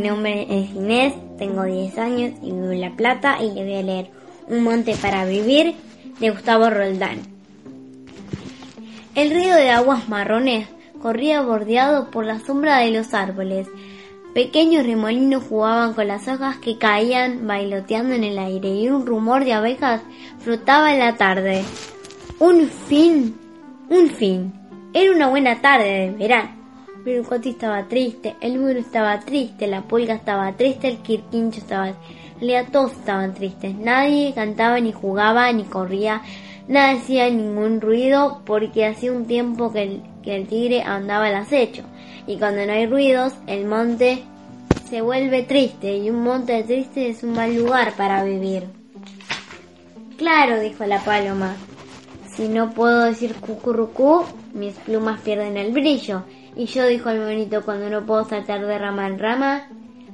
nombre es Inés, tengo 10 años y vivo en La Plata y le voy a leer Un monte para vivir de Gustavo Roldán. El río de aguas marrones corría bordeado por la sombra de los árboles. Pequeños remolinos jugaban con las hojas que caían bailoteando en el aire y un rumor de abejas flotaba en la tarde. Un fin, un fin. Era una buena tarde de verano. Coti estaba triste, el muro estaba triste, la pulga estaba triste, el quirquincho estaba... En realidad todos estaban tristes. Nadie cantaba, ni jugaba, ni corría. Nada hacía ningún ruido porque hacía un tiempo que el, que el tigre andaba al acecho. Y cuando no hay ruidos, el monte se vuelve triste y un monte triste es un mal lugar para vivir. Claro, dijo la paloma. Si no puedo decir cucurrucú, mis plumas pierden el brillo. Y yo, dijo el monito, cuando no puedo saltar de rama en rama,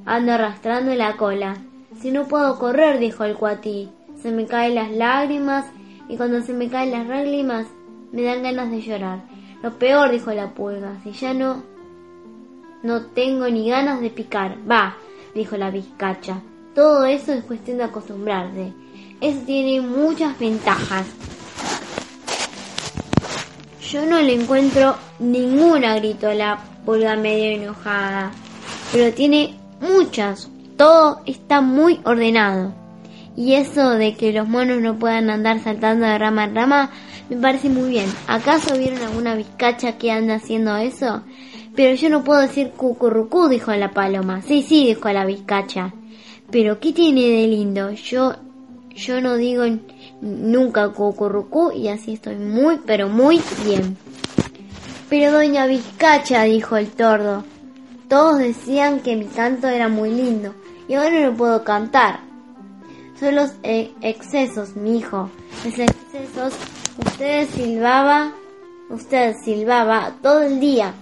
ando arrastrando la cola. Si no puedo correr, dijo el cuatí, se me caen las lágrimas y cuando se me caen las lágrimas me dan ganas de llorar. Lo peor, dijo la pulga, si ya no... No tengo ni ganas de picar. Va, dijo la vizcacha. Todo eso es cuestión de acostumbrarse. Eso tiene muchas ventajas. Yo no le encuentro ninguna, gritó la pulga medio enojada. Pero tiene muchas. Todo está muy ordenado. Y eso de que los monos no puedan andar saltando de rama en rama me parece muy bien. ¿Acaso vieron alguna vizcacha que anda haciendo eso? Pero yo no puedo decir cucurrucú, dijo la paloma. Sí, sí, dijo la vizcacha. Pero ¿qué tiene de lindo? Yo, yo no digo nunca cucurrucú y así estoy muy, pero muy bien. Pero doña Vizcacha, dijo el tordo, todos decían que mi canto era muy lindo y ahora no puedo cantar. Son los eh, excesos, mi hijo. Los excesos, usted silbaba, usted silbaba todo el día.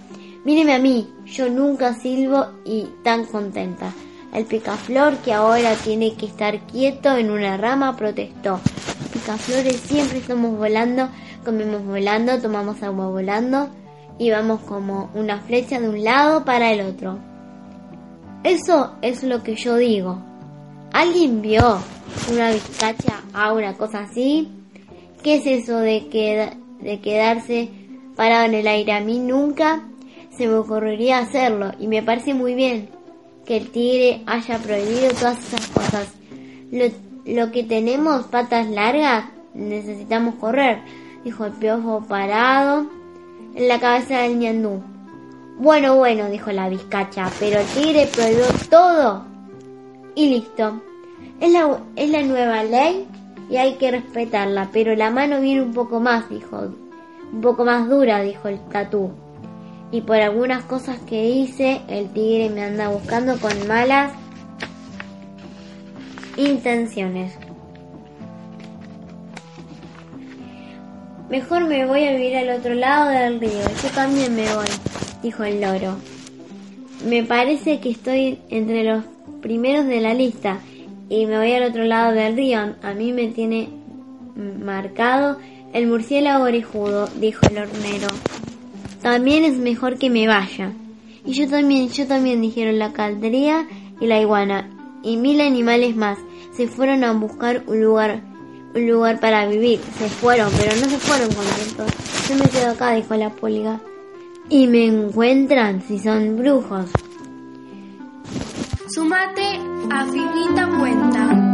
Míreme a mí, yo nunca silbo y tan contenta. El picaflor que ahora tiene que estar quieto en una rama protestó. Picaflores siempre estamos volando, comemos volando, tomamos agua volando y vamos como una flecha de un lado para el otro. Eso es lo que yo digo. ¿Alguien vio una vizcacha a una cosa así? ¿Qué es eso de, de quedarse parado en el aire? A mí nunca se me ocurriría hacerlo y me parece muy bien que el tigre haya prohibido todas esas cosas. Lo, lo que tenemos patas largas necesitamos correr, dijo el piojo parado en la cabeza del ñandú. Bueno, bueno, dijo la vizcacha, pero el tigre prohibió todo. Y listo. Es la, es la nueva ley y hay que respetarla, pero la mano viene un poco más, dijo. Un poco más dura, dijo el tatú. Y por algunas cosas que hice, el tigre me anda buscando con malas intenciones. Mejor me voy a vivir al otro lado del río. Yo también me voy, dijo el loro. Me parece que estoy entre los primeros de la lista y me voy al otro lado del río. A mí me tiene marcado el murciélago orejudo, dijo el hornero. También es mejor que me vaya. Y yo también, yo también, dijeron la caldería y la iguana. Y mil animales más se fueron a buscar un lugar un lugar para vivir. Se fueron, pero no se fueron contentos. Yo me quedo acá, dijo la pulga. Y me encuentran si son brujos. Sumate a Finita Cuenta.